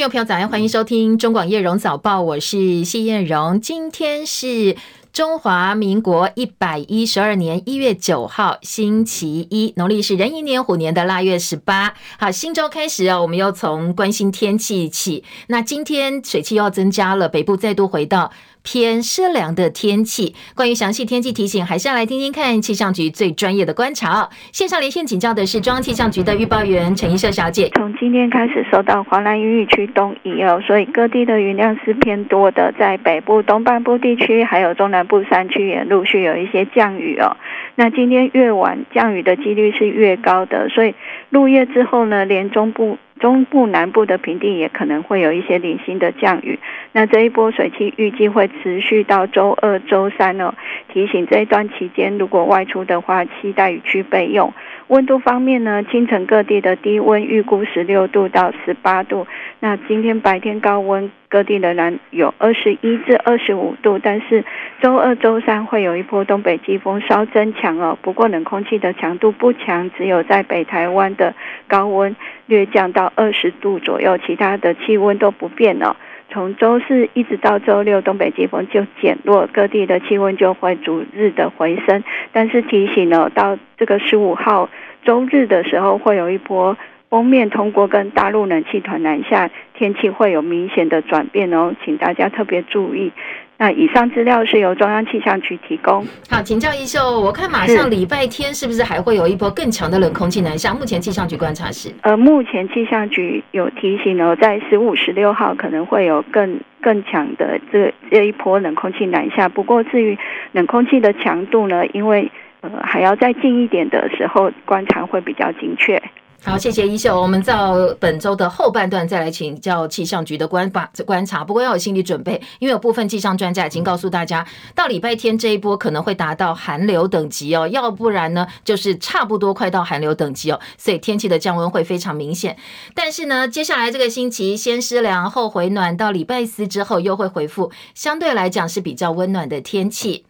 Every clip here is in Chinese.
听众朋友早安，欢迎收听中广叶荣早报，我是谢燕荣。今天是中华民国一百一十二年一月九号，星期一，农历是壬寅年虎年的腊月十八。好，新周开始哦，我们又从关心天气起。那今天水汽又要增加了，北部再度回到。偏湿凉的天气，关于详细天气提醒，还是要来听听看气象局最专业的观察。线上连线请教的是中央气象局的预报员陈一社小姐。从今天开始受到华南云雨区东移哦，所以各地的云量是偏多的，在北部东半部地区，还有中南部山区也陆续有一些降雨哦。那今天越晚降雨的几率是越高的，所以入夜之后呢，连中部。中部南部的平地也可能会有一些零星的降雨，那这一波水汽预计会持续到周二、周三哦。提醒这一段期间，如果外出的话，携带雨具备用。温度方面呢，清晨各地的低温预估十六度到十八度。那今天白天高温，各地仍然有二十一至二十五度。但是周二、周三会有一波东北季风稍增强哦，不过冷空气的强度不强，只有在北台湾的高温略降到二十度左右，其他的气温都不变哦。从周四一直到周六，东北季风就减弱，各地的气温就会逐日的回升。但是提醒呢，到这个十五号周日的时候，会有一波锋面通过跟大陆冷气团南下，天气会有明显的转变哦，请大家特别注意。那以上资料是由中央气象局提供。好，请教一秀，我看马上礼拜天是不是还会有一波更强的冷空气南下？目前气象局观察是，呃，目前气象局有提醒哦，在十五、十六号可能会有更更强的这这一波冷空气南下。不过至于冷空气的强度呢，因为呃还要再近一点的时候观察会比较精确。好，谢谢一秀。我们到本周的后半段再来请教气象局的观法观察。不过要有心理准备，因为有部分气象专家已经告诉大家，到礼拜天这一波可能会达到寒流等级哦，要不然呢就是差不多快到寒流等级哦，所以天气的降温会非常明显。但是呢，接下来这个星期先湿凉后回暖，到礼拜四之后又会回复相对来讲是比较温暖的天气。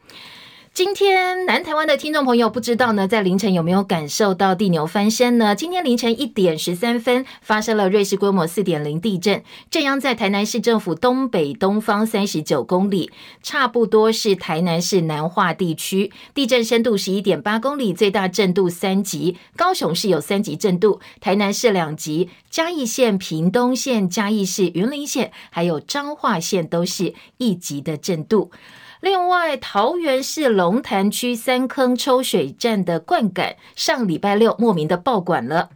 今天南台湾的听众朋友不知道呢，在凌晨有没有感受到地牛翻身呢？今天凌晨一点十三分发生了瑞士规模四点零地震，震央在台南市政府东北东方三十九公里，差不多是台南市南化地区。地震深度十一点八公里，最大震度三级。高雄市有三级震度，台南市两级，嘉义县、屏东县、嘉义市、云林县还有彰化县都是一级的震度。另外，桃园市龙潭区三坑抽水站的灌溉上礼拜六莫名的爆管了。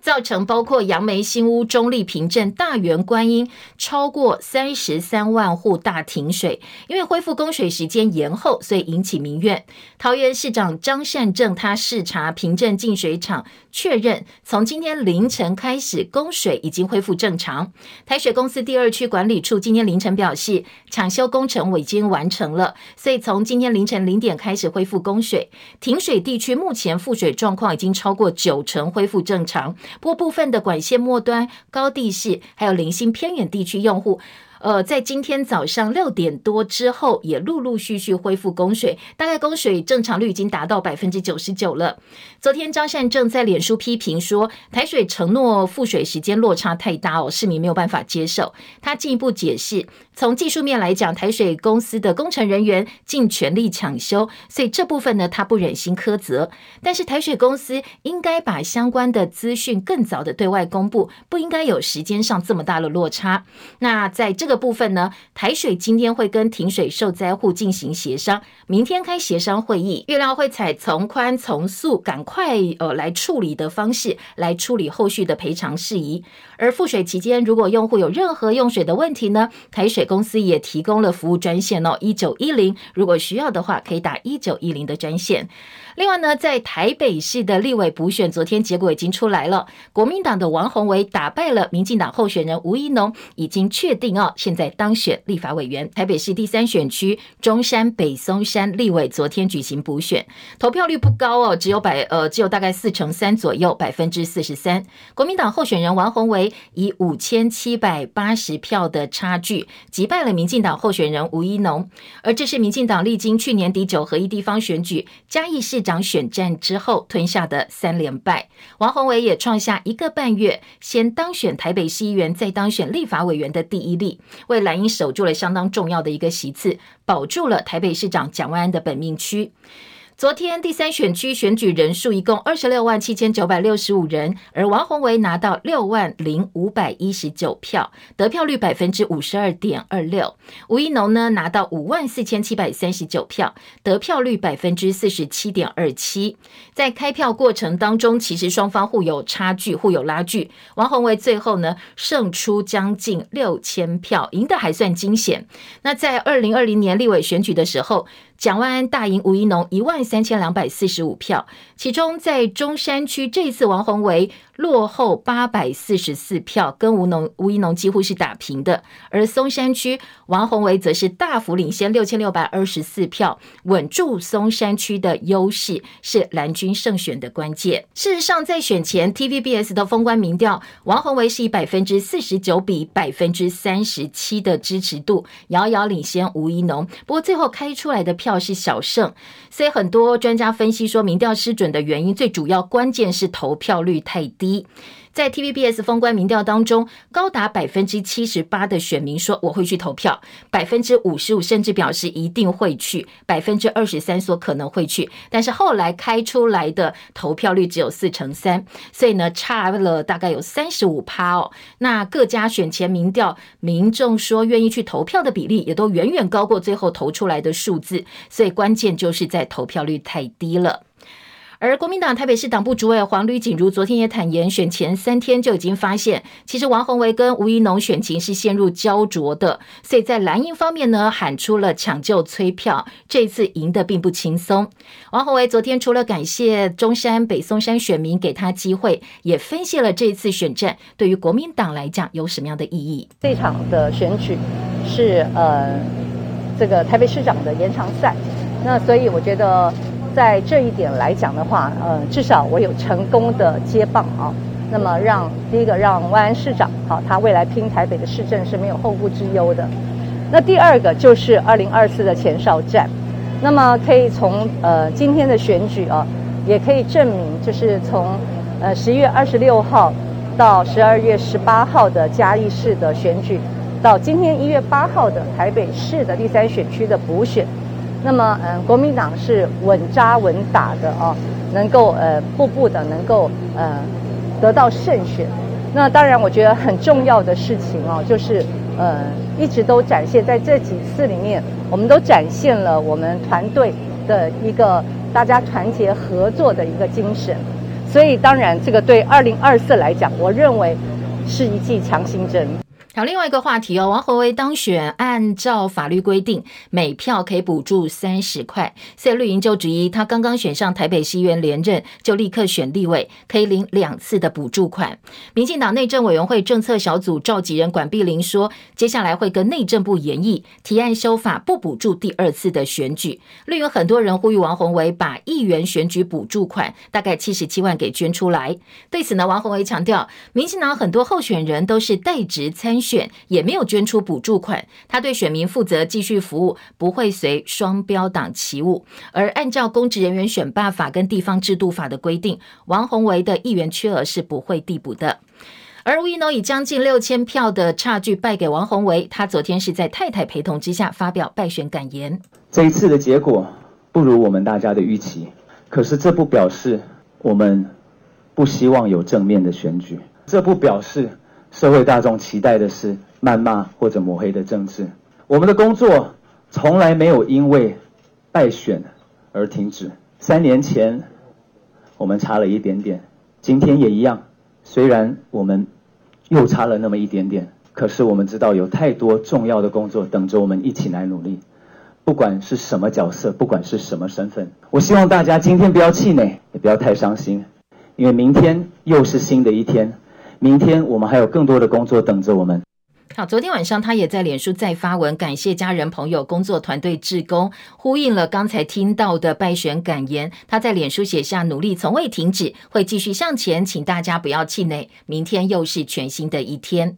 造成包括杨梅、新屋、中坜、平镇、大园、观音超过三十三万户大停水，因为恢复供水时间延后，所以引起民怨。桃园市长张善政他视察平镇净水厂，确认从今天凌晨开始供水已经恢复正常。台水公司第二区管理处今天凌晨表示，抢修工程我已经完成了，所以从今天凌晨零点开始恢复供水。停水地区目前覆水状况已经超过九成恢复正常。不过部分的管线末端、高地势还有零星偏远地区用户。呃，在今天早上六点多之后，也陆陆续续恢复供水，大概供水正常率已经达到百分之九十九了。昨天张善政在脸书批评说，台水承诺复水时间落差太大哦，市民没有办法接受。他进一步解释，从技术面来讲，台水公司的工程人员尽全力抢修，所以这部分呢，他不忍心苛责。但是台水公司应该把相关的资讯更早的对外公布，不应该有时间上这么大的落差。那在这个。这部分呢，台水今天会跟停水受灾户进行协商，明天开协商会议，预料会采从宽从速、赶快呃来处理的方式来处理后续的赔偿事宜。而复水期间，如果用户有任何用水的问题呢，台水公司也提供了服务专线哦，一九一零，如果需要的话，可以打一九一零的专线。另外呢，在台北市的立委补选，昨天结果已经出来了。国民党的王鸿薇打败了民进党候选人吴怡农，已经确定哦，现在当选立法委员。台北市第三选区中山北松山立委昨天举行补选，投票率不高哦，只有百呃只有大概四成三左右，百分之四十三。国民党候选人王鸿薇以五千七百八十票的差距击败了民进党候选人吴怡农，而这是民进党历经去年底九合一地方选举嘉义市长。长选战之后吞下的三连败。王宏伟也创下一个半月先当选台北市议员，再当选立法委员的第一例，为蓝营守住了相当重要的一个席次，保住了台北市长蒋万安的本命区。昨天第三选区选举人数一共二十六万七千九百六十五人，而王鸿薇拿到六万零五百一十九票，得票率百分之五十二点二六。吴怡农呢拿到五万四千七百三十九票，得票率百分之四十七点二七。在开票过程当中，其实双方互有差距，互有拉锯。王鸿薇最后呢胜出将近六千票，赢得还算惊险。那在二零二零年立委选举的时候，蒋万安大赢吴一农一万三千两百四十五票，其中在中山区这次王宏维落后八百四十四票，跟吴农吴怡农几乎是打平的。而松山区王鸿薇则是大幅领先六千六百二十四票，稳住松山区的优势，是蓝军胜选的关键。事实上，在选前 TVBS 的封关民调，王鸿薇是以百分之四十九比百分之三十七的支持度遥遥领先吴怡农。不过最后开出来的票。是小胜，所以很多专家分析说，民调失准的原因最主要关键是投票率太低。一在 TVBS 封关民调当中，高达百分之七十八的选民说我会去投票，百分之五十五甚至表示一定会去，百分之二十三说可能会去。但是后来开出来的投票率只有四成三，所以呢差了大概有三十五趴哦。那各家选前民调，民众说愿意去投票的比例也都远远高过最后投出来的数字，所以关键就是在投票率太低了。而国民党台北市党部主委黄吕锦如昨天也坦言，选前三天就已经发现，其实王宏维跟吴怡农选情是陷入焦灼的，所以在蓝营方面呢，喊出了抢救催票，这次赢得并不轻松。王宏维昨天除了感谢中山北松山选民给他机会，也分析了这次选战对于国民党来讲有什么样的意义。这场的选举是呃这个台北市长的延长赛，那所以我觉得。在这一点来讲的话，呃，至少我有成功的接棒啊。那么让第一个让万安市长好，他未来拼台北的市政是没有后顾之忧的。那第二个就是二零二四的前哨战。那么可以从呃今天的选举啊，也可以证明，就是从呃十一月二十六号到十二月十八号的嘉义市的选举，到今天一月八号的台北市的第三选区的补选。那么，嗯，国民党是稳扎稳打的哦，能够呃步步的能够呃得到胜选。那当然，我觉得很重要的事情哦，就是呃一直都展现在这几次里面，我们都展现了我们团队的一个大家团结合作的一个精神。所以，当然这个对二零二四来讲，我认为是一剂强心针。好，另外一个话题哦，王鸿薇当选，按照法律规定，每票可以补助三十块。所以绿营就质疑他刚刚选上台北市议员连任，就立刻选立委，可以领两次的补助款。民进党内政委员会政策小组召集人管碧玲说，接下来会跟内政部研议提案修法，不补助第二次的选举。绿营很多人呼吁王鸿薇把议员选举补助款大概七十七万给捐出来。对此呢，王鸿薇强调，民进党很多候选人都是代职参选也没有捐出补助款，他对选民负责，继续服务，不会随双标党起舞。而按照公职人员选罢法跟地方制度法的规定，王鸿薇的议员缺额是不会递补的。而吴怡农以将近六千票的差距败给王鸿薇，他昨天是在太太陪同之下发表败选感言。这一次的结果不如我们大家的预期，可是这不表示我们不希望有正面的选举，这不表示。社会大众期待的是谩骂或者抹黑的政治。我们的工作从来没有因为败选而停止。三年前我们差了一点点，今天也一样。虽然我们又差了那么一点点，可是我们知道有太多重要的工作等着我们一起来努力。不管是什么角色，不管是什么身份，我希望大家今天不要气馁，也不要太伤心，因为明天又是新的一天。明天我们还有更多的工作等着我们。好，昨天晚上他也在脸书再发文，感谢家人、朋友、工作团队、志工，呼应了刚才听到的败选感言。他在脸书写下：努力从未停止，会继续向前，请大家不要气馁。明天又是全新的一天。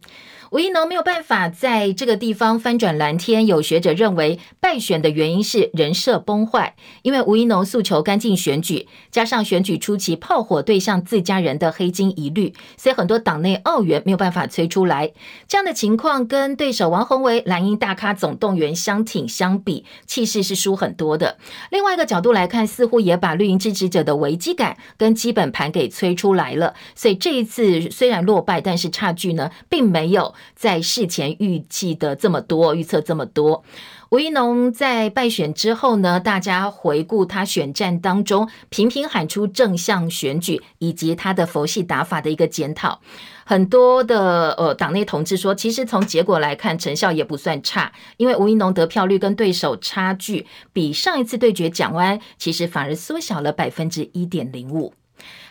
吴怡农没有办法在这个地方翻转蓝天，有学者认为败选的原因是人设崩坏，因为吴怡农诉求干净选举，加上选举初期炮火对向自家人的黑金疑虑，所以很多党内澳元没有办法催出来。这样的情况跟对手王鸿薇蓝营大咖总动员相挺相比，气势是输很多的。另外一个角度来看，似乎也把绿营支持者的危机感跟基本盘给催出来了。所以这一次虽然落败，但是差距呢，并没有。在事前预计的这么多，预测这么多，吴一农在败选之后呢，大家回顾他选战当中频频喊出正向选举以及他的佛系打法的一个检讨，很多的呃党内同志说，其实从结果来看，成效也不算差，因为吴一农得票率跟对手差距比上一次对决蒋万，其实反而缩小了百分之一点零五。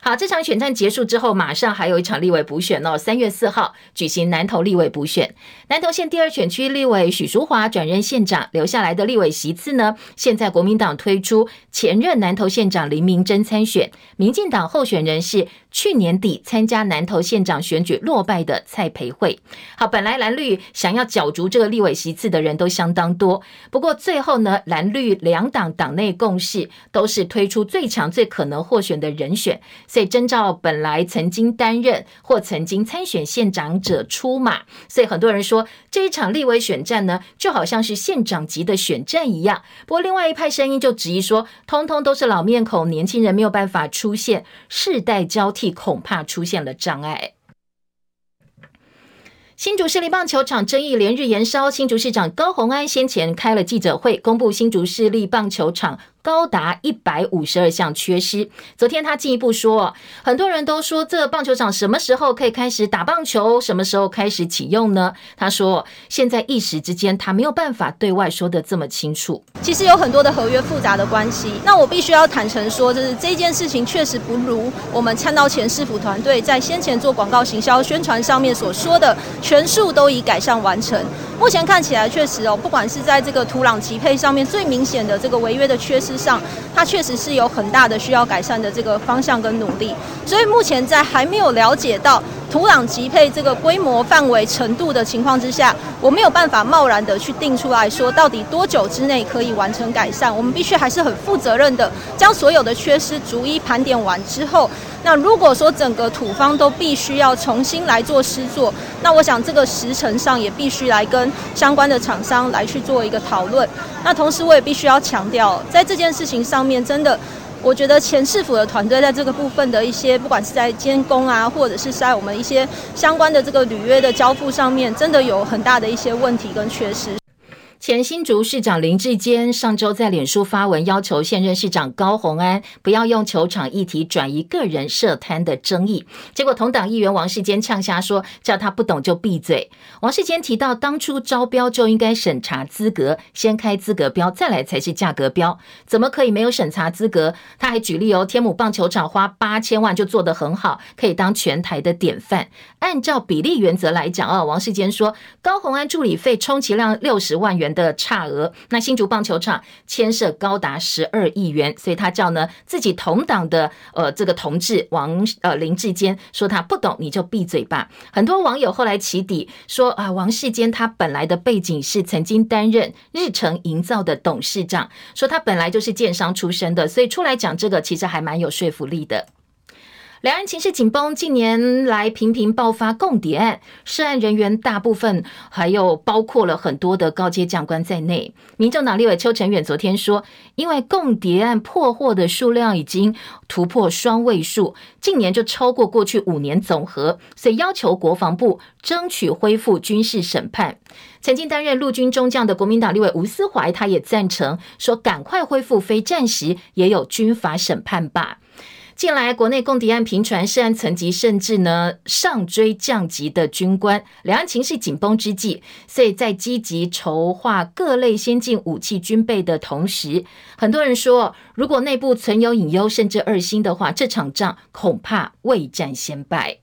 好，这场选战结束之后，马上还有一场立委补选哦。三月四号举行南投立委补选，南投县第二选区立委许淑华转任县长，留下来的立委席次呢？现在国民党推出前任南投县长林明珍参选，民进党候选人是去年底参加南投县长选举落败的蔡培慧。好，本来蓝绿想要角逐这个立委席次的人都相当多，不过最后呢，蓝绿两党党内共识都是推出最强、最可能获选的人选。所以征召本来曾经担任或曾经参选县长者出马，所以很多人说这一场立委选战呢，就好像是县长级的选战一样。不过另外一派声音就质疑说，通通都是老面孔，年轻人没有办法出现，世代交替恐怕出现了障碍。新竹市立棒球场争议连日延烧，新竹市长高鸿安先前开了记者会，公布新竹市立棒球场。高达一百五十二项缺失。昨天他进一步说，很多人都说这棒球场什么时候可以开始打棒球，什么时候开始启用呢？他说，现在一时之间他没有办法对外说的这么清楚。其实有很多的合约复杂的关系，那我必须要坦诚说，就是这件事情确实不如我们参到前市府团队在先前做广告行销宣传上面所说的全数都已改善完成。目前看起来确实哦，不管是在这个土壤级配上面最明显的这个违约的缺失上，它确实是有很大的需要改善的这个方向跟努力。所以目前在还没有了解到土壤级配这个规模范围程度的情况之下，我没有办法贸然的去定出来说到底多久之内可以完成改善。我们必须还是很负责任的将所有的缺失逐一盘点完之后。那如果说整个土方都必须要重新来做施作，那我想这个时程上也必须来跟相关的厂商来去做一个讨论。那同时我也必须要强调，在这件事情上面，真的，我觉得前市府的团队在这个部分的一些，不管是在监工啊，或者是在我们一些相关的这个履约的交付上面，真的有很大的一些问题跟缺失。前新竹市长林志坚上周在脸书发文，要求现任市长高虹安不要用球场议题转移个人涉贪的争议。结果同党议员王世坚呛下说，叫他不懂就闭嘴。王世坚提到，当初招标就应该审查资格，先开资格标，再来才是价格标，怎么可以没有审查资格？他还举例哦，天母棒球场花八千万就做得很好，可以当全台的典范。按照比例原则来讲啊，王世坚说，高虹安助理费充其量六十万元。的差额，那新竹棒球场牵涉高达十二亿元，所以他叫呢自己同党的呃这个同志王呃林志坚说他不懂，你就闭嘴吧。很多网友后来起底说啊，王世坚他本来的背景是曾经担任日成营造的董事长，说他本来就是建商出身的，所以出来讲这个其实还蛮有说服力的。两岸情势紧绷，近年来频频爆发共谍案，涉案人员大部分还有包括了很多的高阶将官在内。民众党立委邱成远昨天说，因为共谍案破获的数量已经突破双位数，近年就超过过去五年总和，所以要求国防部争取恢复军事审判。曾经担任陆军中将的国民党立委吴思怀，他也赞成说，赶快恢复非战时也有军法审判吧。近来，国内共谍案频传，涉案层级甚至呢上追降级的军官。两岸情势紧绷之际，所以在积极筹划各类先进武器军备的同时，很多人说，如果内部存有隐忧甚至二心的话，这场仗恐怕未战先败。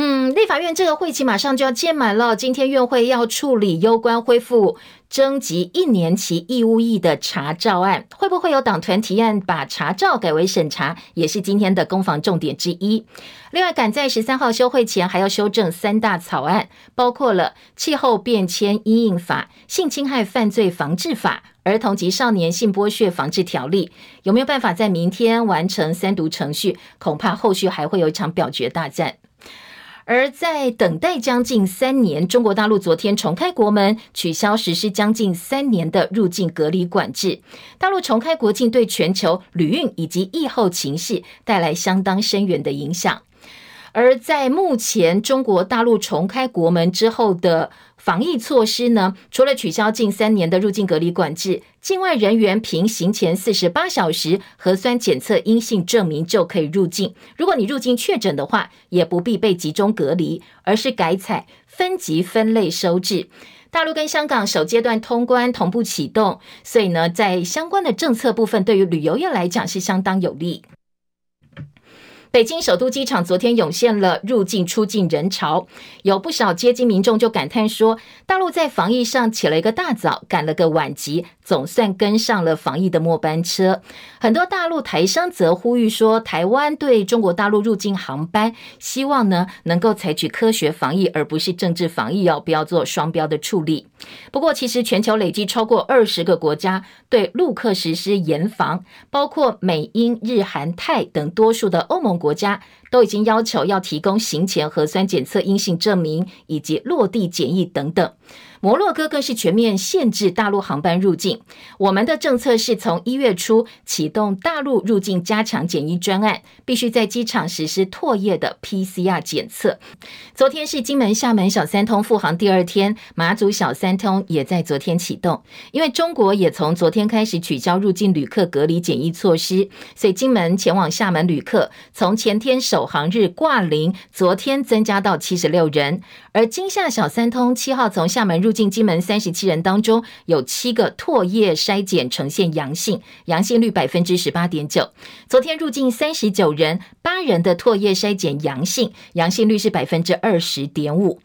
嗯，立法院这个会期马上就要届满了，今天院会要处理攸关恢复征集一年期义务役的查照案，会不会有党团提案把查照改为审查，也是今天的攻防重点之一。另外，赶在十三号休会前还要修正三大草案，包括了气候变迁因应法、性侵害犯罪防治法、儿童及少年性剥削防治条例，有没有办法在明天完成三读程序？恐怕后续还会有一场表决大战。而在等待将近三年，中国大陆昨天重开国门，取消实施将近三年的入境隔离管制。大陆重开国境，对全球旅运以及疫后情势带来相当深远的影响。而在目前中国大陆重开国门之后的防疫措施呢，除了取消近三年的入境隔离管制，境外人员凭行前四十八小时核酸检测阴性证明就可以入境。如果你入境确诊的话，也不必被集中隔离，而是改采分级分类收治。大陆跟香港首阶段通关同步启动，所以呢，在相关的政策部分，对于旅游业来讲是相当有利。北京首都机场昨天涌现了入境出境人潮，有不少接机民众就感叹说，大陆在防疫上起了一个大早，赶了个晚集，总算跟上了防疫的末班车。很多大陆台商则呼吁说，台湾对中国大陆入境航班，希望呢能够采取科学防疫，而不是政治防疫哦，不要做双标的处理。不过，其实全球累计超过二十个国家对陆客实施严防，包括美、英、日、韩、泰等多数的欧盟。国家都已经要求要提供行前核酸检测阴性证明以及落地检疫等等。摩洛哥更是全面限制大陆航班入境。我们的政策是从一月初启动大陆入境加强检疫专案，必须在机场实施唾液的 PCR 检测。昨天是金门、厦门小三通复航第二天，马祖小三通也在昨天启动。因为中国也从昨天开始取消入境旅客隔离检疫措施，所以金门前往厦门旅客从前天首航日挂零，昨天增加到七十六人。而金厦小三通七号从厦门入入境金门三十七人当中，有七个唾液筛检呈现阳性，阳性率百分之十八点九。昨天入境三十九人，八人的唾液筛检阳性，阳性率是百分之二十点五。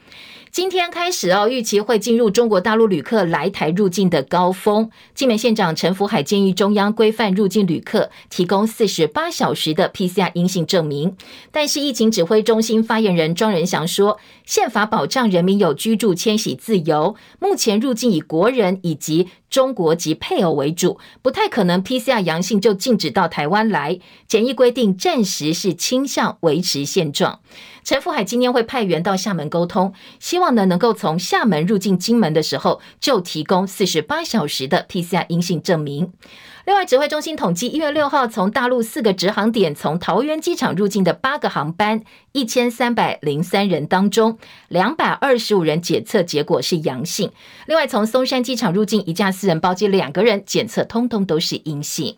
今天开始哦，预期会进入中国大陆旅客来台入境的高峰。金门县长陈福海建议中央规范入境旅客提供四十八小时的 PCR 阴性证明。但是疫情指挥中心发言人庄人祥说，宪法保障人民有居住迁徙自由，目前入境以国人以及中国籍配偶为主，不太可能 PCR 阳性就禁止到台湾来。检疫规定暂时是倾向维持现状。陈福海今天会派员到厦门沟通，希望呢能够从厦门入境金门的时候就提供四十八小时的 PCR 阴性证明。另外，指挥中心统计，一月六号从大陆四个直航点从桃园机场入境的八个航班，一千三百零三人当中，两百二十五人检测结果是阳性。另外，从松山机场入境一架私人包机两个人检测通通都是阴性。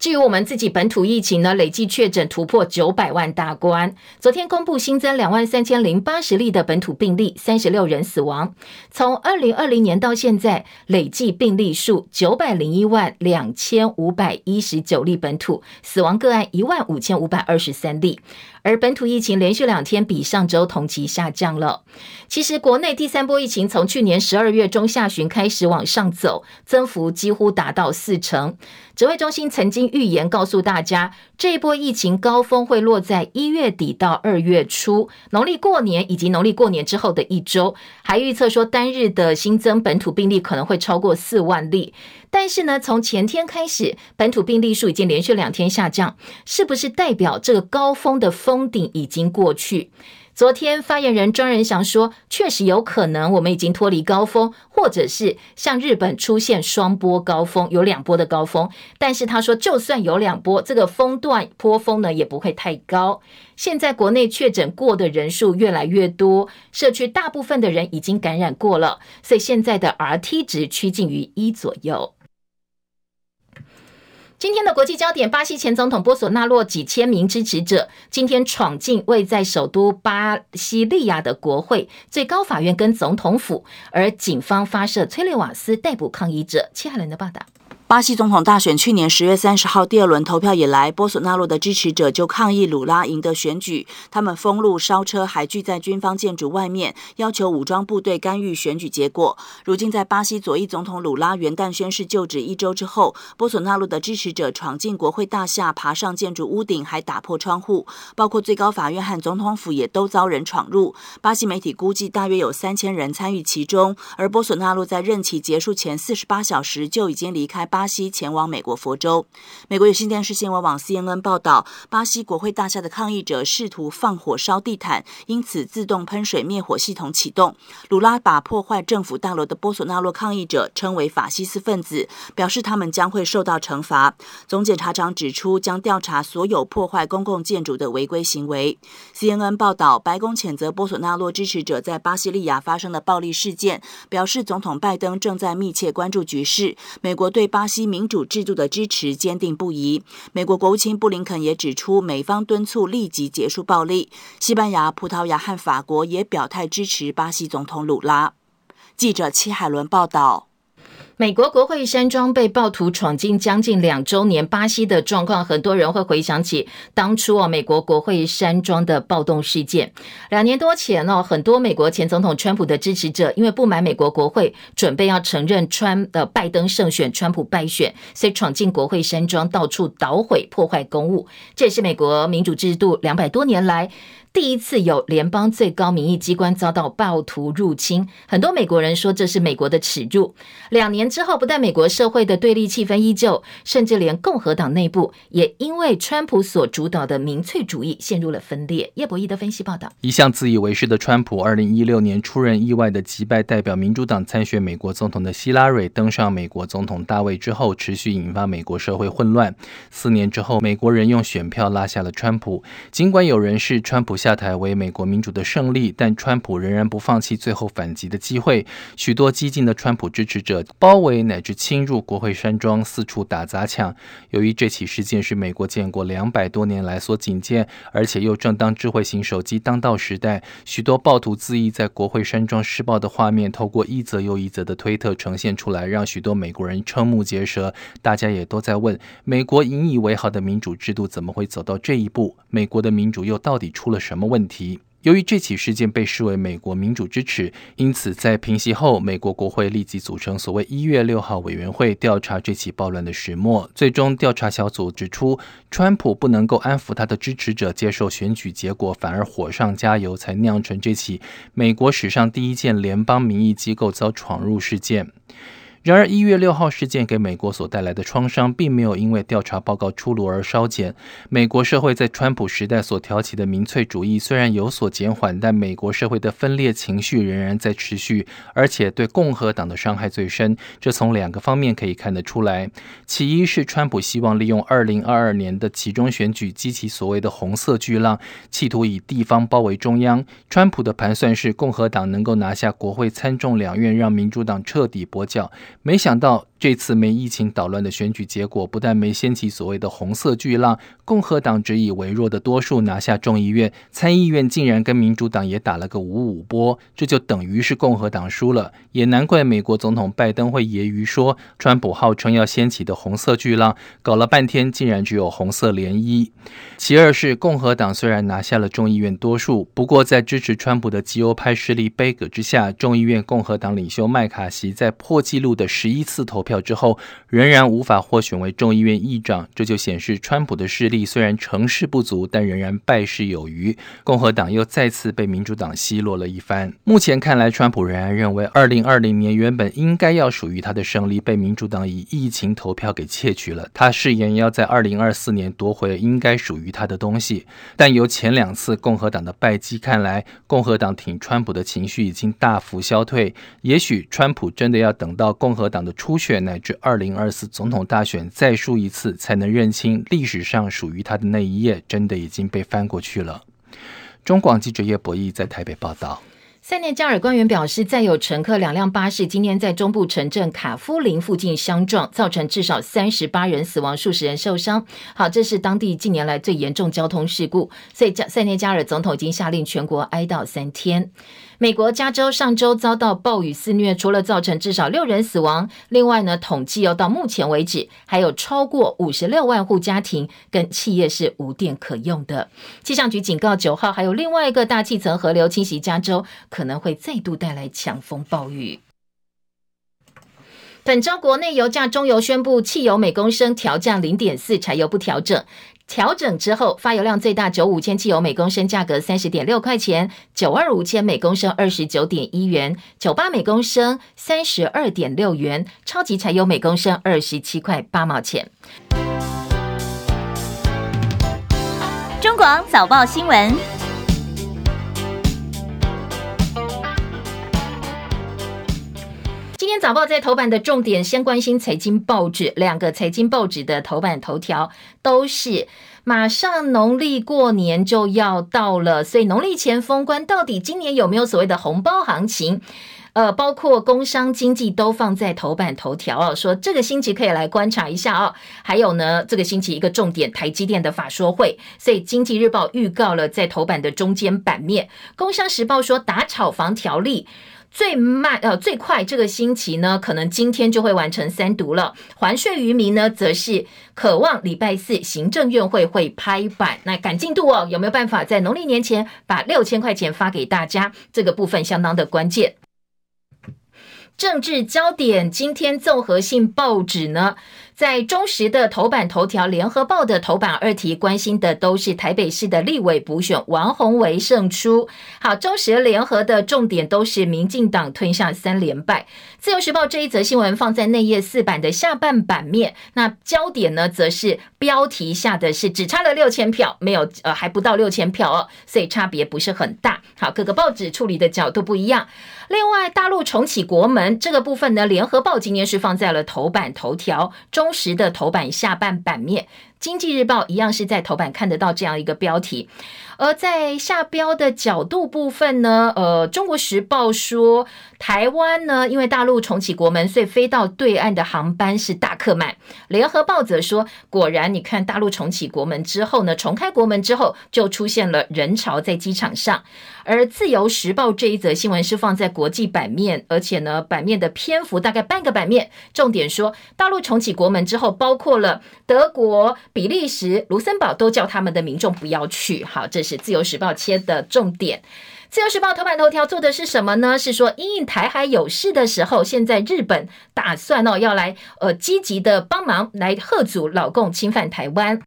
至于我们自己本土疫情呢，累计确诊突破九百万大关。昨天公布新增两万三千零八十例的本土病例，三十六人死亡。从二零二零年到现在，累计病例数九百零一万两千五百一十九例本土，死亡个案一万五千五百二十三例。而本土疫情连续两天比上周同期下降了。其实，国内第三波疫情从去年十二月中下旬开始往上走，增幅几乎达到四成。指挥中心曾经预言告诉大家，这一波疫情高峰会落在一月底到二月初，农历过年以及农历过年之后的一周，还预测说单日的新增本土病例可能会超过四万例。但是呢，从前天开始，本土病例数已经连续两天下降，是不是代表这个高峰的峰顶已经过去？昨天发言人庄人祥说，确实有可能我们已经脱离高峰，或者是像日本出现双波高峰，有两波的高峰。但是他说，就算有两波，这个峰段波峰呢也不会太高。现在国内确诊过的人数越来越多，社区大部分的人已经感染过了，所以现在的 RT 值趋近于一左右。今天的国际焦点，巴西前总统波索纳洛几千名支持者今天闯进位在首都巴西利亚的国会、最高法院跟总统府，而警方发射催泪瓦斯逮捕抗议者。切海伦的报道。巴西总统大选去年十月三十号第二轮投票以来，波索纳洛的支持者就抗议鲁拉赢得选举，他们封路、烧车，还聚在军方建筑外面，要求武装部队干预选举结果。如今，在巴西左翼总统鲁拉元旦宣誓就职一周之后，波索纳洛的支持者闯进国会大厦，爬上建筑屋顶，还打破窗户，包括最高法院和总统府也都遭人闯入。巴西媒体估计，大约有三千人参与其中，而波索纳洛在任期结束前四十八小时就已经离开巴。巴西前往美国佛州。美国有线电视新闻网 CNN 报道，巴西国会大厦的抗议者试图放火烧地毯，因此自动喷水灭火系统启动。鲁拉把破坏政府大楼的波索纳洛抗议者称为法西斯分子，表示他们将会受到惩罚。总检察长指出，将调查所有破坏公共建筑的违规行为。CNN 报道，白宫谴责波索纳洛支持者在巴西利亚发生的暴力事件，表示总统拜登正在密切关注局势。美国对巴西民主制度的支持坚定不移。美国国务卿布林肯也指出，美方敦促立即结束暴力。西班牙、葡萄牙和法国也表态支持巴西总统鲁拉。记者戚海伦报道。美国国会山庄被暴徒闯进将近两周年，巴西的状况，很多人会回想起当初哦，美国国会山庄的暴动事件。两年多前哦，很多美国前总统川普的支持者因为不满美国国会准备要承认川的拜登胜选，川普败选，所以闯进国会山庄，到处捣毁、破坏公务。这也是美国民主制度两百多年来。第一次有联邦最高民意机关遭到暴徒入侵，很多美国人说这是美国的耻辱。两年之后，不但美国社会的对立气氛依旧，甚至连共和党内部也因为川普所主导的民粹主义陷入了分裂。叶博弈的分析报道：一向自以为是的川普，二零一六年出任意外的击败代表民主党参选美国总统的希拉蕊登上美国总统大位之后，持续引发美国社会混乱。四年之后，美国人用选票拉下了川普，尽管有人是川普下台为美国民主的胜利，但川普仍然不放弃最后反击的机会。许多激进的川普支持者包围乃至侵入国会山庄，四处打砸抢。由于这起事件是美国建国两百多年来所仅见，而且又正当智慧型手机当道时代，许多暴徒恣意在国会山庄施暴的画面，透过一则又一则的推特呈现出来，让许多美国人瞠目结舌。大家也都在问：美国引以为豪的民主制度怎么会走到这一步？美国的民主又到底出了什什么问题？由于这起事件被视为美国民主之耻，因此在平息后，美国国会立即组成所谓“一月六号委员会”调查这起暴乱的始末。最终，调查小组指出，川普不能够安抚他的支持者，接受选举结果，反而火上加油，才酿成这起美国史上第一件联邦民意机构遭闯入事件。然而，一月六号事件给美国所带来的创伤，并没有因为调查报告出炉而稍减。美国社会在川普时代所挑起的民粹主义虽然有所减缓，但美国社会的分裂情绪仍然在持续，而且对共和党的伤害最深。这从两个方面可以看得出来：其一是川普希望利用二零二二年的其中选举激起所谓的“红色巨浪”，企图以地方包围中央。川普的盘算是共和党能够拿下国会参众两院，让民主党彻底跛脚。没想到。这次没疫情捣乱的选举结果，不但没掀起所谓的红色巨浪，共和党只以微弱的多数拿下众议院，参议院竟然跟民主党也打了个五五波，这就等于是共和党输了。也难怪美国总统拜登会揶揄说，川普号称要掀起的红色巨浪，搞了半天竟然只有红色涟漪。其二是共和党虽然拿下了众议院多数，不过在支持川普的极右派势力杯葛之下，众议院共和党领袖麦卡锡在破纪录的十一次投票。票之后仍然无法获选为众议院议长，这就显示川普的势力虽然成事不足，但仍然败势有余。共和党又再次被民主党奚落了一番。目前看来，川普仍然认为，二零二零年原本应该要属于他的胜利，被民主党以疫情投票给窃取了。他誓言要在二零二四年夺回应该属于他的东西。但由前两次共和党的败绩看来，共和党挺川普的情绪已经大幅消退。也许川普真的要等到共和党的初选。乃至二零二四总统大选再输一次，才能认清历史上属于他的那一页，真的已经被翻过去了。中广记者叶博弈在台北报道。塞内加尔官员表示，载有乘客两辆巴士今天在中部城镇卡夫林附近相撞，造成至少三十八人死亡，数十人受伤。好，这是当地近年来最严重交通事故，所以塞内加尔总统已经下令全国哀悼三天。美国加州上周遭到暴雨肆虐，除了造成至少六人死亡，另外呢，统计要到目前为止，还有超过五十六万户家庭跟企业是无电可用的。气象局警告，九号还有另外一个大气层河流侵袭加州，可能会再度带来强风暴雨。本周国内油价，中油宣布汽油每公升调降零点四，柴油不调整。调整之后，发油量最大九五千汽油每公升价格三十点六块钱，九二五千每公升二十九点一元，九八每公升三十二点六元，超级柴油每公升二十七块八毛钱。中广早报新闻。今天早报在头版的重点，先关心财经报纸，两个财经报纸的头版头条都是马上农历过年就要到了，所以农历前封关，到底今年有没有所谓的红包行情？呃，包括工商经济都放在头版头条哦，说这个星期可以来观察一下哦。还有呢，这个星期一个重点，台积电的法说会，所以经济日报预告了在头版的中间版面，工商时报说打炒房条例。最慢呃最快这个星期呢，可能今天就会完成三读了。还税于民呢，则是渴望礼拜四行政院会会拍板。那赶进度哦，有没有办法在农历年前把六千块钱发给大家？这个部分相当的关键。政治焦点，今天综合性报纸呢？在中时的头版头条，联合报的头版二题，关心的都是台北市的立委补选，王鸿维胜出。好，中时联合的重点都是民进党吞下三连败。自由时报这一则新闻放在内页四版的下半版面，那焦点呢，则是标题下的是只差了六千票，没有呃还不到六千票哦，所以差别不是很大。好，各个报纸处理的角度不一样。另外，大陆重启国门这个部分呢，联合报今天是放在了头版头条，中时的头版下半版面，经济日报一样是在头版看得到这样一个标题。而在下标的角度部分呢，呃，中国时报说台湾呢，因为大陆重启国门，所以飞到对岸的航班是大客满。联合报则说，果然，你看大陆重启国门之后呢，重开国门之后，就出现了人潮在机场上。而自由时报这一则新闻是放在国际版面，而且呢，版面的篇幅大概半个版面，重点说大陆重启国门之后，包括了德国、比利时、卢森堡都叫他们的民众不要去。好，这是。是自由时报切的重点。自由时报头版头条做的是什么呢？是说因应台海有事的时候，现在日本打算哦要来呃积极的帮忙来贺阻老共侵犯台湾。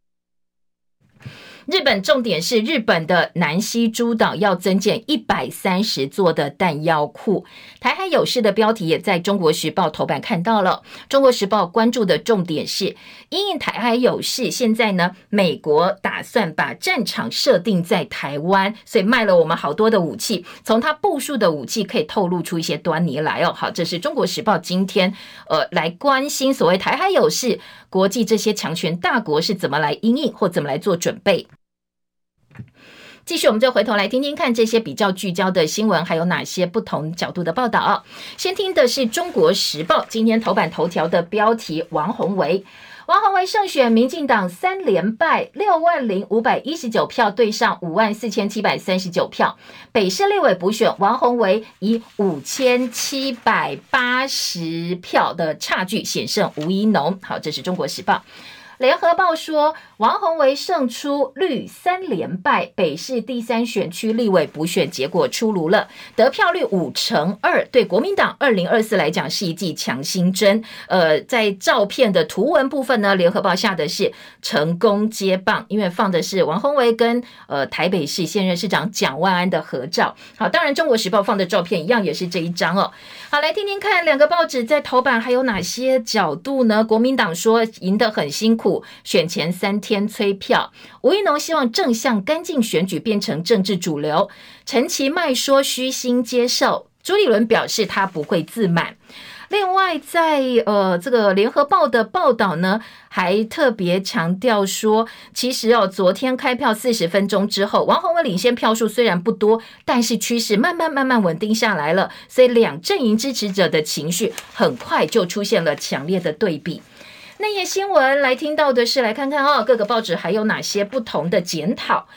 日本重点是日本的南西诸岛要增建一百三十座的弹药库。台海有事的标题也在中国时报头版看到了。中国时报关注的重点是，因应台海有事，现在呢，美国打算把战场设定在台湾，所以卖了我们好多的武器。从他部署的武器可以透露出一些端倪来哦。好，这是中国时报今天呃来关心所谓台海有事，国际这些强权大国是怎么来因应或怎么来做准备。继续，我们就回头来听听看这些比较聚焦的新闻，还有哪些不同角度的报道。先听的是《中国时报》今天头版头条的标题：王宏维，王宏维胜选，民进党三连败，六万零五百一十九票对上五万四千七百三十九票。北市立委补选，王宏维以五千七百八十票的差距险胜吴怡农。好，这是《中国时报》。联合报说，王宏维胜出，绿三连败。北市第三选区立委补选结果出炉了，得票率五成二，对国民党二零二四来讲是一剂强心针。呃，在照片的图文部分呢，联合报下的是成功接棒，因为放的是王宏维跟呃台北市现任市长蒋万安的合照。好，当然中国时报放的照片一样也是这一张哦。好，来听听看两个报纸在头版还有哪些角度呢？国民党说赢得很辛苦。选前三天催票，吴怡农希望正向干净选举变成政治主流。陈其迈说虚心接受，朱立伦表示他不会自满。另外在，呃这个联合报的报道呢，还特别强调说，其实哦，昨天开票四十分钟之后，王宏文领先票数虽然不多，但是趋势慢慢慢慢稳定下来了，所以两阵营支持者的情绪很快就出现了强烈的对比。内页新闻来听到的是，来看看哦，各个报纸还有哪些不同的检讨。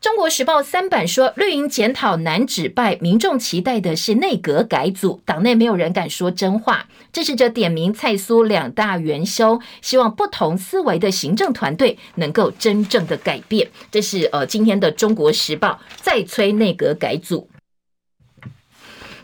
中国时报三版说，绿营检讨难止败，民众期待的是内阁改组，党内没有人敢说真话。支持者点名蔡苏两大元凶，希望不同思维的行政团队能够真正的改变。这是呃今天的中国时报再催内阁改组。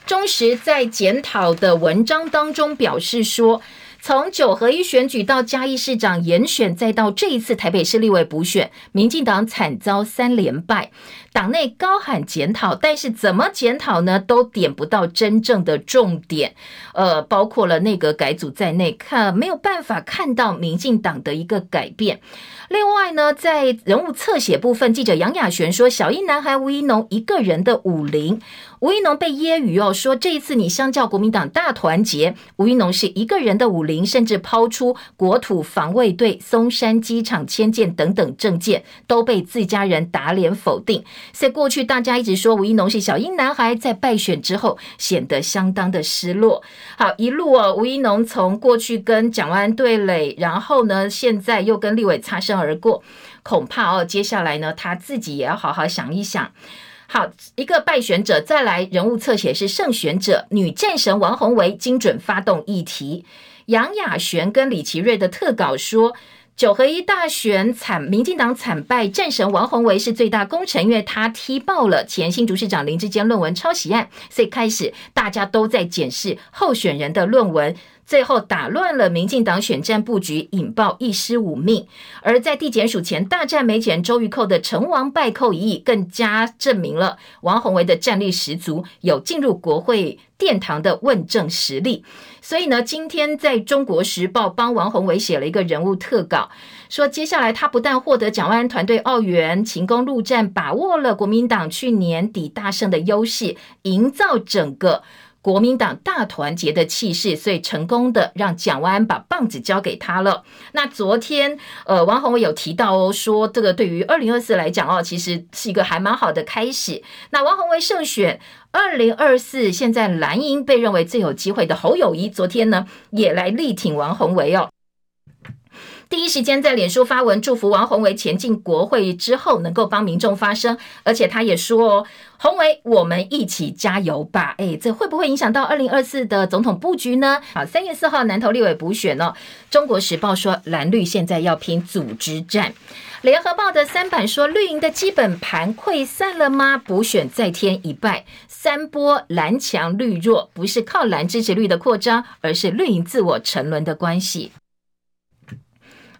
中时在检讨的文章当中表示说。从九合一选举到嘉义市长严选，再到这一次台北市立委补选，民进党惨遭三连败。党内高喊检讨，但是怎么检讨呢？都点不到真正的重点。呃，包括了内阁改组在内，看没有办法看到民进党的一个改变。另外呢，在人物侧写部分，记者杨雅璇说，小英男孩吴怡农一个人的武林。吴怡农被揶揄哦，说这一次你相较国民党大团结，吴怡农是一个人的武林，甚至抛出国土防卫队、松山机场迁建等等政见，都被自家人打脸否定。在过去，大家一直说吴怡农是小英男孩，在败选之后显得相当的失落。好，一路哦，吴怡农从过去跟蒋万对垒，然后呢，现在又跟立委擦身而过，恐怕哦，接下来呢，他自己也要好好想一想。好，一个败选者，再来人物侧写是胜选者，女战神王鸿薇精准发动议题。杨雅璇跟李奇瑞的特稿说，九合一大选惨，民进党惨败，战神王鸿薇是最大功臣，因为他踢爆了前新竹市长林志坚论文抄袭案，所以开始大家都在检视候选人的论文。最后打乱了民进党选战布局，引爆一失五命。而在地检署前大战美检周玉蔻的成王败寇一役，更加证明了王鸿薇的战力十足，有进入国会殿堂的问政实力。所以呢，今天在中国时报帮王鸿薇写了一个人物特稿，说接下来他不但获得蒋万安团队澳援，勤工陆战，把握了国民党去年底大胜的优势，营造整个。国民党大团结的气势，所以成功的让蒋万安把棒子交给他了。那昨天，呃，王宏伟有提到哦，说这个对于二零二四来讲哦，其实是一个还蛮好的开始。那王宏伟胜选二零二四，现在蓝营被认为最有机会的侯友谊，昨天呢也来力挺王宏维哦。第一时间在脸书发文祝福王鸿薇前进国会之后能够帮民众发声，而且他也说哦，鸿薇，我们一起加油吧！哎，这会不会影响到二零二四的总统布局呢？好，三月四号南投立委补选哦，中国时报说蓝绿现在要拼组织战，联合报的三版说绿营的基本盘溃散了吗？补选再添一败，三波蓝强绿弱，不是靠蓝支持率的扩张，而是绿营自我沉沦的关系。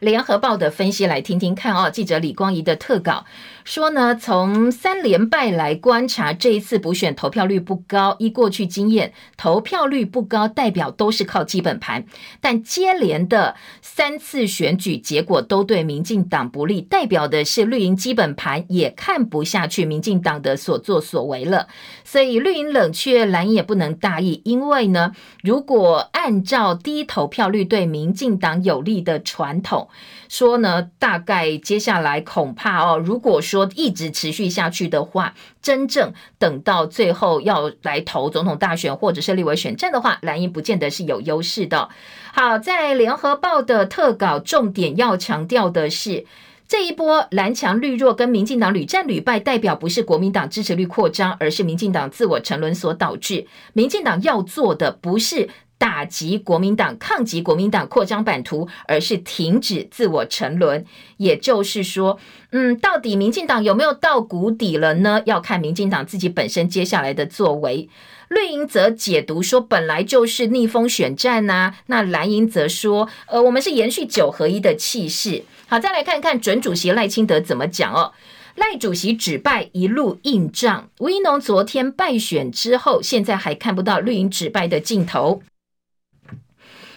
联合报的分析来听听看哦，记者李光仪的特稿。说呢，从三连败来观察，这一次补选投票率不高。依过去经验，投票率不高代表都是靠基本盘，但接连的三次选举结果都对民进党不利，代表的是绿营基本盘也看不下去民进党的所作所为了。所以绿营冷却蓝营也不能大意，因为呢，如果按照低投票率对民进党有利的传统。说呢，大概接下来恐怕哦，如果说一直持续下去的话，真正等到最后要来投总统大选或者是立委选战的话，蓝营不见得是有优势的。好，在联合报的特稿重点要强调的是，这一波蓝强绿弱跟民进党屡战屡败，代表不是国民党支持率扩张，而是民进党自我沉沦所导致。民进党要做的不是。打击国民党、抗击国民党扩张版图，而是停止自我沉沦。也就是说，嗯，到底民进党有没有到谷底了呢？要看民进党自己本身接下来的作为。绿营则解读说，本来就是逆风选战呐、啊。那蓝营则说，呃，我们是延续九合一的气势。好，再来看看准主席赖清德怎么讲哦。赖主席指败一路硬仗，吴怡农昨天败选之后，现在还看不到绿营指败的尽头。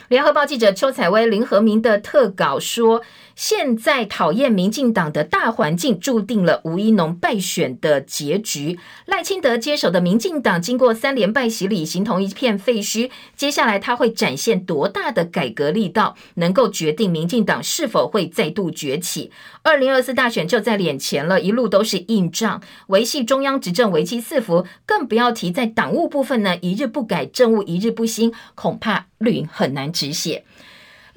联合报记者邱采薇、林和明的特稿说。现在讨厌民进党的大环境，注定了吴怡农败选的结局。赖清德接手的民进党，经过三连败洗礼，形同一片废墟。接下来他会展现多大的改革力道，能够决定民进党是否会再度崛起？二零二四大选就在脸前了，一路都是硬仗，维系中央执政为期四伏，更不要提在党务部分呢，一日不改，政务一日不兴，恐怕绿营很难止血。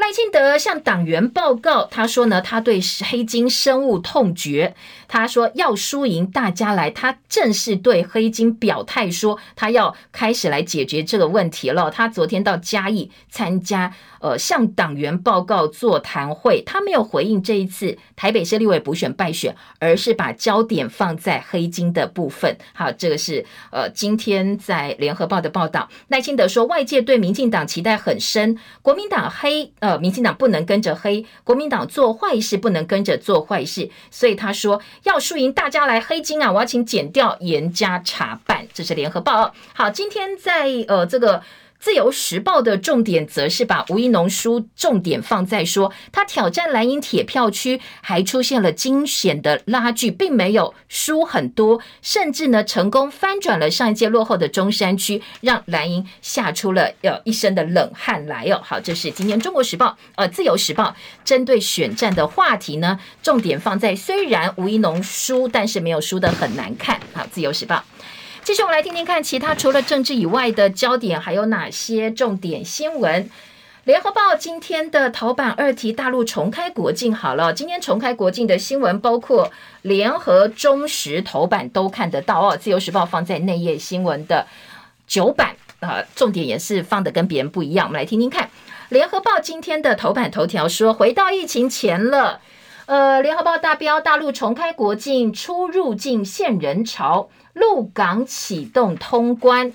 赖清德向党员报告，他说呢，他对黑金深恶痛绝。他说要输赢，大家来。他正式对黑金表态说，他要开始来解决这个问题了。他昨天到嘉义参加，呃，向党员报告座谈会，他没有回应这一次台北市立委补选败选，而是把焦点放在黑金的部分。好，这个是呃今天在联合报的报道。赖清德说，外界对民进党期待很深，国民党黑呃。呃民进党不能跟着黑，国民党做坏事不能跟着做坏事，所以他说要输赢，大家来黑金啊！我要请剪掉严加查办。这是联合报。好，今天在呃这个。自由时报的重点则是把吴怡农书重点放在说，他挑战蓝营铁票区，还出现了惊险的拉锯，并没有输很多，甚至呢成功翻转了上一届落后的中山区，让蓝营吓出了呃一身的冷汗来哦。好，这是今天中国时报呃自由时报针对选战的话题呢，重点放在虽然吴怡农输，但是没有输得很难看。好，自由时报。继续，我们来听听看，其他除了政治以外的焦点还有哪些重点新闻？联合报今天的头版二题：大陆重开国境。好了，今天重开国境的新闻，包括联合、中时头版都看得到哦。自由时报放在内页新闻的九版啊，重点也是放的跟别人不一样。我们来听听看，联合报今天的头版头条说，回到疫情前了。呃，联合报大标：大陆重开国境，出入境限人潮。陆港启动通关。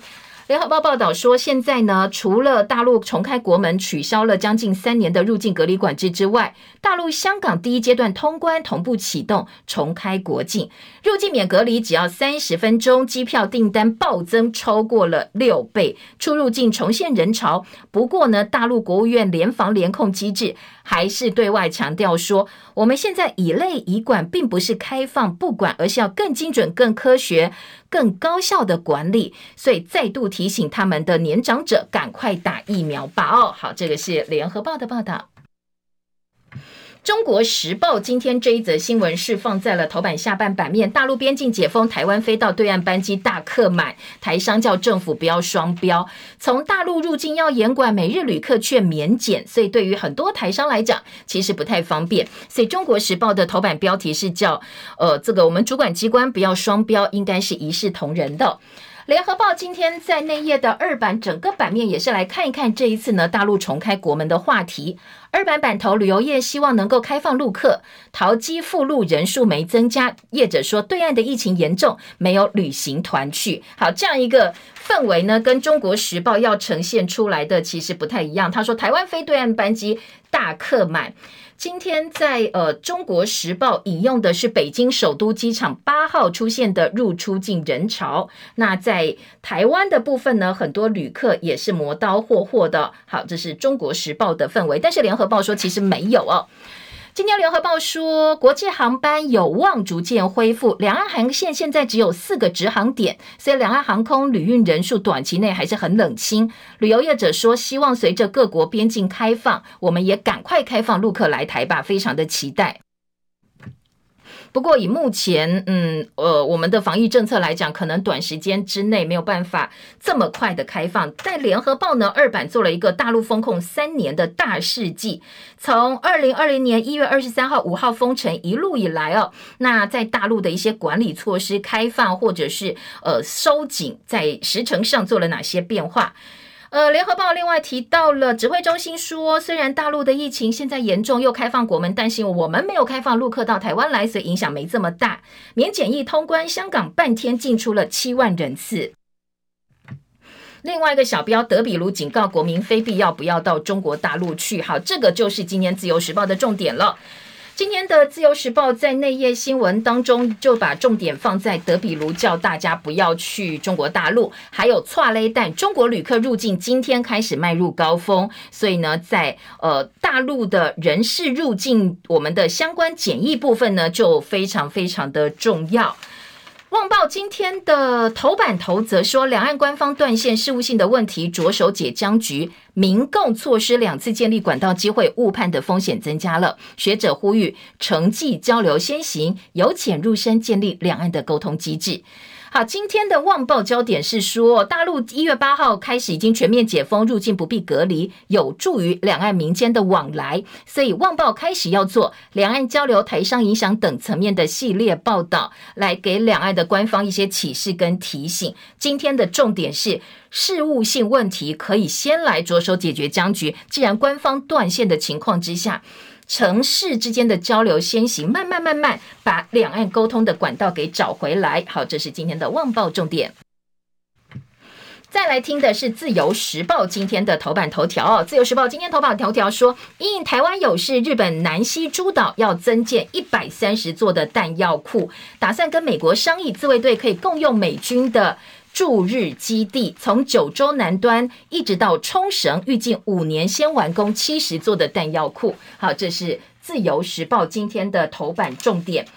联合报报道说，现在呢，除了大陆重开国门，取消了将近三年的入境隔离管制之外，大陆、香港第一阶段通关同步启动，重开国境，入境免隔离只要三十分钟，机票订单暴增超过了六倍，出入境重现人潮。不过呢，大陆国务院联防联控机制还是对外强调说，我们现在乙类乙管，并不是开放不管，而是要更精准、更科学。更高效的管理，所以再度提醒他们的年长者赶快打疫苗吧。哦，好，这个是联合报的报道。中国时报今天这一则新闻是放在了头版下半版面。大陆边境解封，台湾飞到对岸班机大客满，台商叫政府不要双标。从大陆入境要严管，每日旅客却免检，所以对于很多台商来讲，其实不太方便。所以中国时报的头版标题是叫“呃，这个我们主管机关不要双标”，应该是一视同仁的。联合报今天在内页的二版，整个版面也是来看一看这一次呢，大陆重开国门的话题。二版版头，旅游业希望能够开放陆客，桃机赴陆人数没增加，业者说对岸的疫情严重，没有旅行团去。好，这样一个氛围呢，跟中国时报要呈现出来的其实不太一样。他说台湾飞对岸班机大客满。今天在呃《中国时报》引用的是北京首都机场八号出现的入出境人潮。那在台湾的部分呢，很多旅客也是磨刀霍霍的。好，这是《中国时报》的氛围。但是《联合报》说其实没有哦。今天《联合报》说，国际航班有望逐渐恢复。两岸航线现在只有四个直航点，所以两岸航空旅运人数短期内还是很冷清。旅游业者说，希望随着各国边境开放，我们也赶快开放陆客来台吧，非常的期待。不过，以目前，嗯，呃，我们的防疫政策来讲，可能短时间之内没有办法这么快的开放。在联合报呢，二版做了一个大陆封控三年的大事记，从二零二零年一月二十三号、五号封城一路以来哦，那在大陆的一些管理措施开放或者是呃收紧，在时程上做了哪些变化？呃，联合报另外提到了指挥中心说，虽然大陆的疫情现在严重，又开放国门，但是我们没有开放陆客到台湾来，所以影响没这么大。免检疫通关，香港半天进出了七万人次。另外一个小标，德比卢警告国民，非必要不要到中国大陆去。好，这个就是今天自由时报的重点了。今天的《自由时报》在内页新闻当中就把重点放在德比卢，叫大家不要去中国大陆，还有错勒旦中国旅客入境今天开始迈入高峰，所以呢，在呃大陆的人事入境，我们的相关检疫部分呢就非常非常的重要。《旺报》今天的头版头则说，两岸官方断线事务性的问题着手解僵局，民共措施两次建立管道机会，误判的风险增加了。学者呼吁，城际交流先行，由浅入深建立两岸的沟通机制。好，今天的《旺报》焦点是说，大陆一月八号开始已经全面解封，入境不必隔离，有助于两岸民间的往来。所以，《旺报》开始要做两岸交流、台商影响等层面的系列报道，来给两岸的官方一些启示跟提醒。今天的重点是事务性问题，可以先来着手解决僵局。既然官方断线的情况之下，城市之间的交流先行，慢慢慢慢把两岸沟通的管道给找回来。好，这是今天的旺报重点。再来听的是《自由时报》今天的头版头条哦，《自由时报》今天头版头条说，因台湾有事，日本南西诸岛要增建一百三十座的弹药库，打算跟美国商议，自卫队可以共用美军的。驻日基地从九州南端一直到冲绳，预计五年先完工七十座的弹药库。好，这是自由时报今天的头版重点。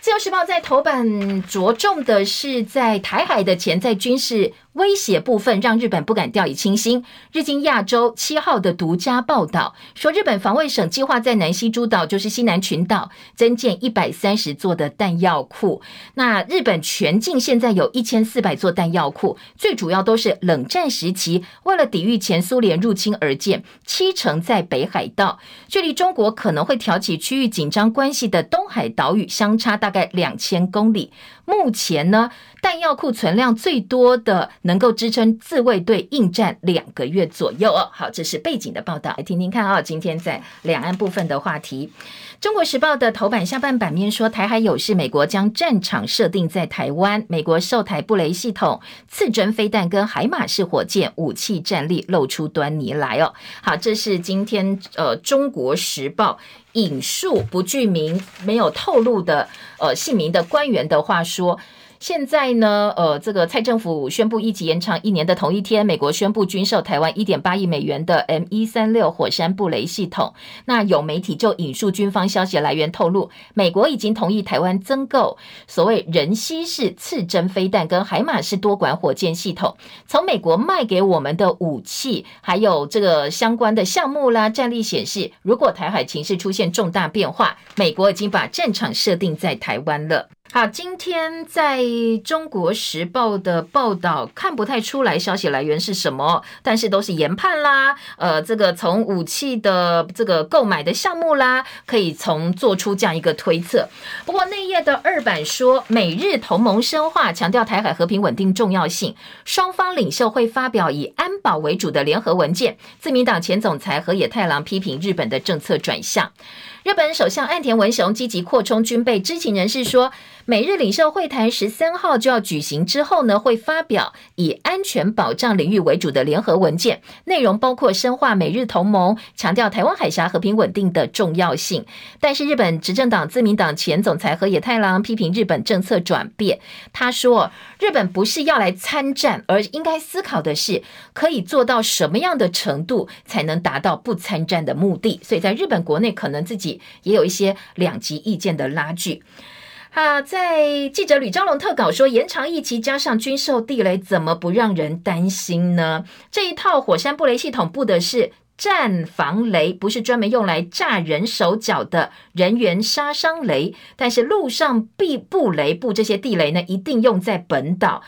自由时报在头版着重的是在台海的潜在军事。威胁部分让日本不敢掉以轻心。日经亚洲七号的独家报道说，日本防卫省计划在南西诸岛，就是西南群岛，增建一百三十座的弹药库。那日本全境现在有一千四百座弹药库，最主要都是冷战时期为了抵御前苏联入侵而建，七成在北海道，距离中国可能会挑起区域紧张关系的东海岛屿相差大概两千公里。目前呢，弹药库存量最多的能够支撑自卫队应战两个月左右哦。好，这是背景的报道，来听听看啊、哦。今天在两岸部分的话题，《中国时报》的头版下半版面说，台海有事，美国将战场设定在台湾，美国售台布雷系统、次针飞弹跟海马式火箭武器战力露出端倪来哦。好，这是今天呃《中国时报》。引述不具名、没有透露的呃姓名的官员的话说。现在呢，呃，这个蔡政府宣布一级延长一年的同一天，美国宣布军售台湾一点八亿美元的 M 一三六火山布雷系统。那有媒体就引述军方消息来源透露，美国已经同意台湾增购所谓人携式刺针飞弹跟海马式多管火箭系统。从美国卖给我们的武器，还有这个相关的项目啦，战力显示，如果台海情势出现重大变化，美国已经把战场设定在台湾了。好，今天在中国时报的报道看不太出来消息来源是什么，但是都是研判啦。呃，这个从武器的这个购买的项目啦，可以从做出这样一个推测。不过内页的二版说，美日同盟深化，强调台海和平稳定重要性，双方领袖会发表以安保为主的联合文件。自民党前总裁河野太郎批评日本的政策转向。日本首相岸田文雄积极扩充军备，知情人士说，美日领袖会谈十三号就要举行之后呢，会发表以安全保障领域为主的联合文件，内容包括深化美日同盟，强调台湾海峡和平稳定的重要性。但是日本执政党自民党前总裁河野太郎批评日本政策转变，他说，日本不是要来参战，而应该思考的是可以做到什么样的程度才能达到不参战的目的。所以在日本国内可能自己。也有一些两极意见的拉锯。啊，在记者吕昭龙特稿说，延长役期加上军售地雷，怎么不让人担心呢？这一套火山布雷系统布的是战防雷，不是专门用来炸人手脚的人员杀伤雷。但是路上必布雷布这些地雷呢，一定用在本岛。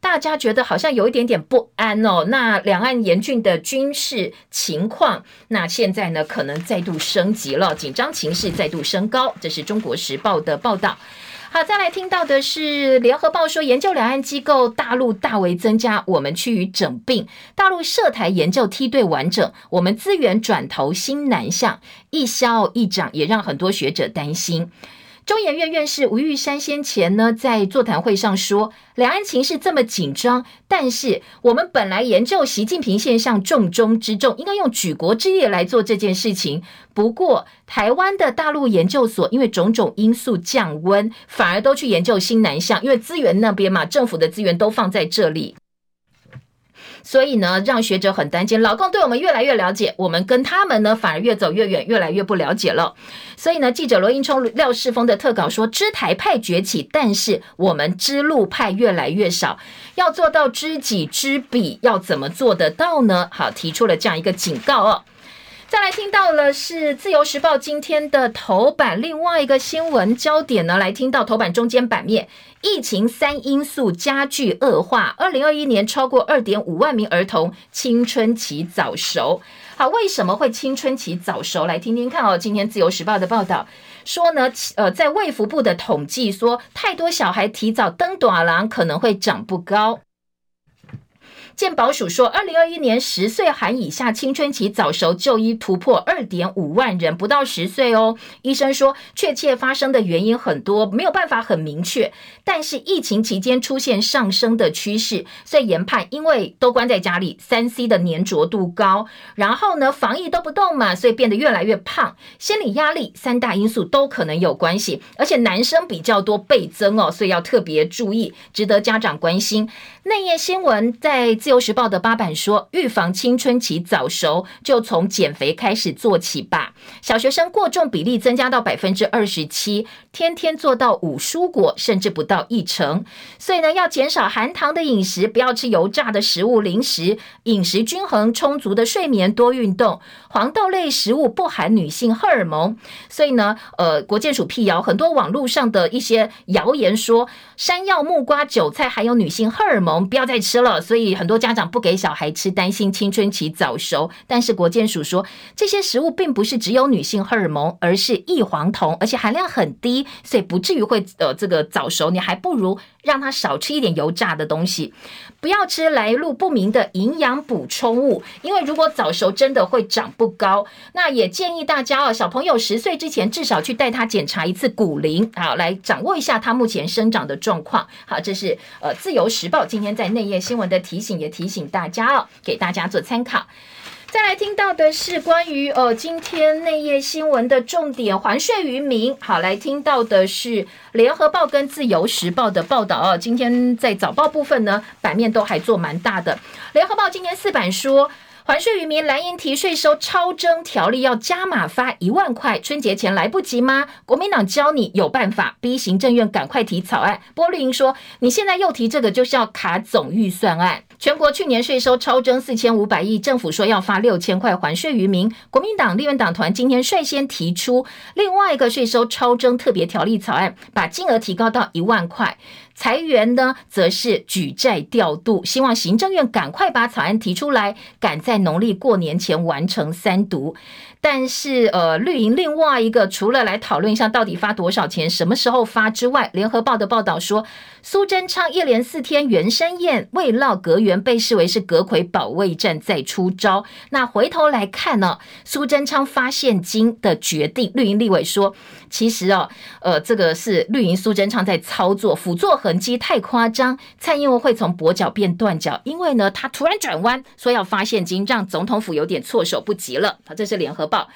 大家觉得好像有一点点不安哦。那两岸严峻的军事情况，那现在呢可能再度升级了，紧张情势再度升高。这是中国时报的报道。好，再来听到的是联合报说，研究两岸机构大陆大为增加，我们趋于整并。大陆涉台研究梯队完整，我们资源转投新南向，一消一长，也让很多学者担心。中研院院士吴玉山先前呢，在座谈会上说，两岸情势这么紧张，但是我们本来研究习近平现象重中之重，应该用举国之力来做这件事情。不过，台湾的大陆研究所因为种种因素降温，反而都去研究新南向，因为资源那边嘛，政府的资源都放在这里。所以呢，让学者很担心。老公对我们越来越了解，我们跟他们呢反而越走越远，越来越不了解了。所以呢，记者罗英聪、廖世峰的特稿说，知台派崛起，但是我们知路派越来越少。要做到知己知彼，要怎么做得到呢？好，提出了这样一个警告哦。再来听到了是自由时报今天的头版，另外一个新闻焦点呢，来听到头版中间版面，疫情三因素加剧恶化，二零二一年超过二点五万名儿童青春期早熟。好，为什么会青春期早熟？来听听看哦。今天自由时报的报道说呢，呃，在卫福部的统计说，太多小孩提早登大人可能会长不高。健保署说，二零二一年十岁含以下青春期早熟就医突破二点五万人，不到十岁哦。医生说，确切发生的原因很多，没有办法很明确。但是疫情期间出现上升的趋势，所以研判，因为都关在家里，三 C 的粘着度高，然后呢，防疫都不动嘛，所以变得越来越胖。心理压力三大因素都可能有关系，而且男生比较多倍增哦，所以要特别注意，值得家长关心。内页新闻在自由时报的八版说，预防青春期早熟，就从减肥开始做起吧。小学生过重比例增加到百分之二十七，天天做到五蔬果，甚至不到一成。所以呢，要减少含糖的饮食，不要吃油炸的食物、零食，饮食均衡，充足的睡眠，多运动。黄豆类食物不含女性荷尔蒙，所以呢，呃，国健署辟谣，很多网络上的一些谣言说，山药、木瓜、韭菜含有女性荷尔蒙。不要再吃了，所以很多家长不给小孩吃，担心青春期早熟。但是国健署说，这些食物并不是只有女性荷尔蒙，而是异黄酮，而且含量很低，所以不至于会呃这个早熟。你还不如让他少吃一点油炸的东西，不要吃来路不明的营养补充物，因为如果早熟真的会长不高。那也建议大家哦，小朋友十岁之前至少去带他检查一次骨龄，好来掌握一下他目前生长的状况。好，这是呃自由时报今天在内页新闻的提醒，也提醒大家哦，给大家做参考。再来听到的是关于呃今天内页新闻的重点，还税于民。好，来听到的是联合报跟自由时报的报道哦。今天在早报部分呢，版面都还做蛮大的。联合报今天四版说。还税于民，蓝营提税收超征条例要加码发一万块，春节前来不及吗？国民党教你有办法，逼行政院赶快提草案。波绿营说，你现在又提这个，就是要卡总预算案。全国去年税收超征四千五百亿，政府说要发六千块还税于民。国民党立院党团今天率先提出另外一个税收超征特别条例草案，把金额提高到一万块。裁员呢，则是举债调度，希望行政院赶快把草案提出来，赶在农历过年前完成三读。但是，呃，绿营另外一个除了来讨论一下到底发多少钱、什么时候发之外，联合报的报道说，苏贞昌一连四天圆山宴未落阁员，被视为是阁揆保卫战再出招。那回头来看呢，苏贞昌发现金的决定，绿营立委说，其实哦，呃，这个是绿营苏贞昌在操作，辅佐痕迹太夸张。蔡英文会从跛脚变断脚，因为呢，他突然转弯说要发现金，让总统府有点措手不及了。好，这是联合。报。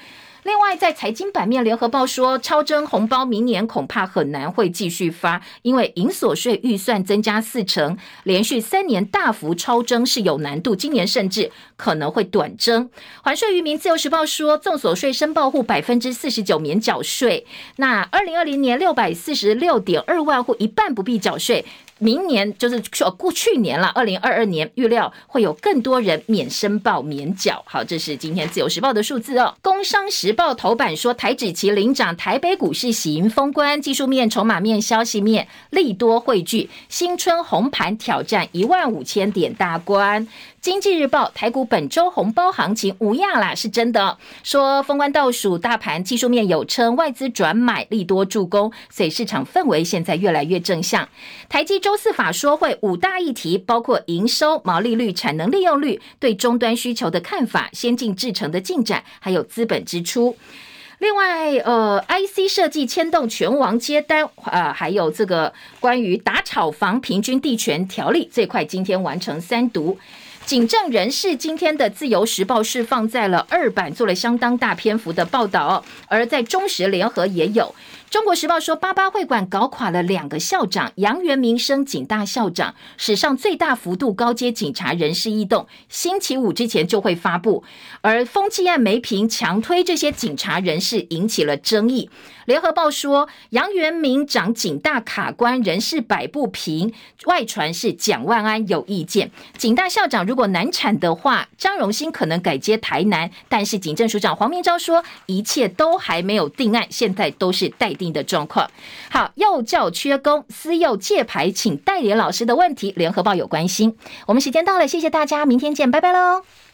另外，在财经版面，联合报说，超征红包明年恐怕很难会继续发，因为营所税预算增加四成，连续三年大幅超征是有难度，今年甚至可能会短征。还税于民，自由时报说，综所税申报户百分之四十九免缴税，那二零二零年六百四十六点二万户，一半不必缴税。明年就是说过去年了，二零二二年预料会有更多人免申报免缴。好，这是今天自由时报的数字哦。工商时报头版说，台指期领涨，台北股市喜迎封关，技术面、筹码面、消息面利多汇聚，新春红盘挑战一万五千点大关。经济日报台股本周红包行情无恙啦，是真的。说封关倒数，大盘技术面有称，外资转买利多助攻，所以市场氛围现在越来越正向。台积周四法说会五大议题，包括营收、毛利率、产能利用率、对终端需求的看法、先进制程的进展，还有资本支出。另外，呃，IC 设计牵动权王接单，呃，还有这个关于打炒房平均地权条例这块，今天完成三读。警政人士今天的自由时报是放在了二版，做了相当大篇幅的报道，而在中时联合也有。中国时报说，八八会馆搞垮了两个校长，杨元明升警大校长，史上最大幅度高阶警察人事异动，星期五之前就会发布。而风气案没评，强推这些警察人士引起了争议。联合报说，杨元明长警大卡关人事摆不平，外传是蒋万安有意见。警大校长如果难产的话，张荣兴可能改接台南。但是警政署长黄明昭说，一切都还没有定案，现在都是待定的状况。好，幼教缺工，私幼借牌请代理老师的问题，联合报有关心。我们时间到了，谢谢大家，明天见，拜拜喽。